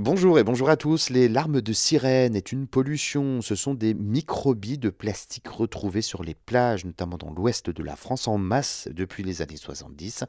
Bonjour et bonjour à tous. Les larmes de sirène est une pollution. Ce sont des microbilles de plastique retrouvées sur les plages, notamment dans l'ouest de la France en masse depuis les années 70.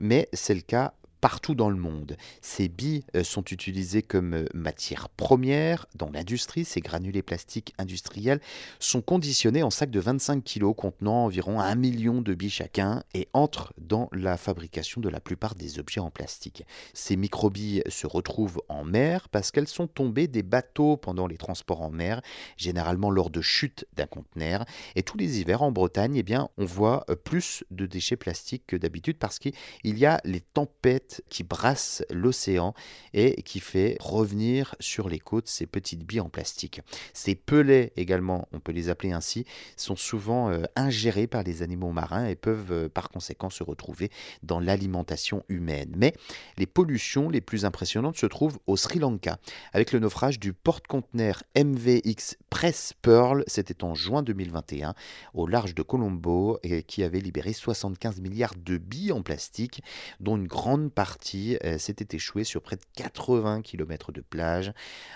Mais c'est le cas partout dans le monde. Ces billes euh, sont utilisées comme euh, matière première dans l'industrie. Ces granulés plastiques industriels sont conditionnés en sacs de 25 kg contenant environ 1 million de billes chacun et entrent dans la fabrication de la plupart des objets en plastique. Ces microbilles se retrouvent en mer parce qu'elles sont tombées des bateaux pendant les transports en mer, généralement lors de chutes d'un conteneur. Et tous les hivers en Bretagne, eh bien, on voit euh, plus de déchets plastiques que d'habitude parce qu'il y a les tempêtes qui brasse l'océan et qui fait revenir sur les côtes ces petites billes en plastique. Ces pelets également, on peut les appeler ainsi, sont souvent euh, ingérés par les animaux marins et peuvent euh, par conséquent se retrouver dans l'alimentation humaine. Mais les pollutions les plus impressionnantes se trouvent au Sri Lanka, avec le naufrage du porte-conteneur MVX Press Pearl, c'était en juin 2021, au large de Colombo, et qui avait libéré 75 milliards de billes en plastique, dont une grande partie partie euh, s'était échoué sur près de 80 km de plage.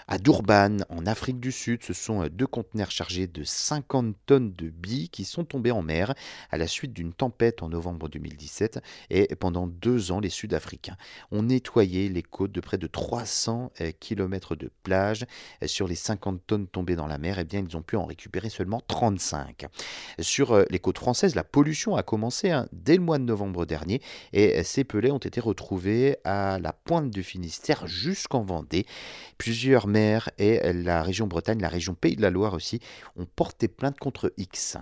À Durban, en Afrique du Sud, ce sont euh, deux conteneurs chargés de 50 tonnes de billes qui sont tombés en mer à la suite d'une tempête en novembre 2017. Et pendant deux ans, les Sud-Africains ont nettoyé les côtes de près de 300 euh, km de plage. Sur les 50 tonnes tombées dans la mer, eh bien, ils ont pu en récupérer seulement 35. Sur les côtes françaises, la pollution a commencé hein, dès le mois de novembre dernier et ces pelets ont été à la pointe du Finistère jusqu'en Vendée. Plusieurs maires et la région Bretagne, la région Pays de la Loire aussi, ont porté plainte contre X.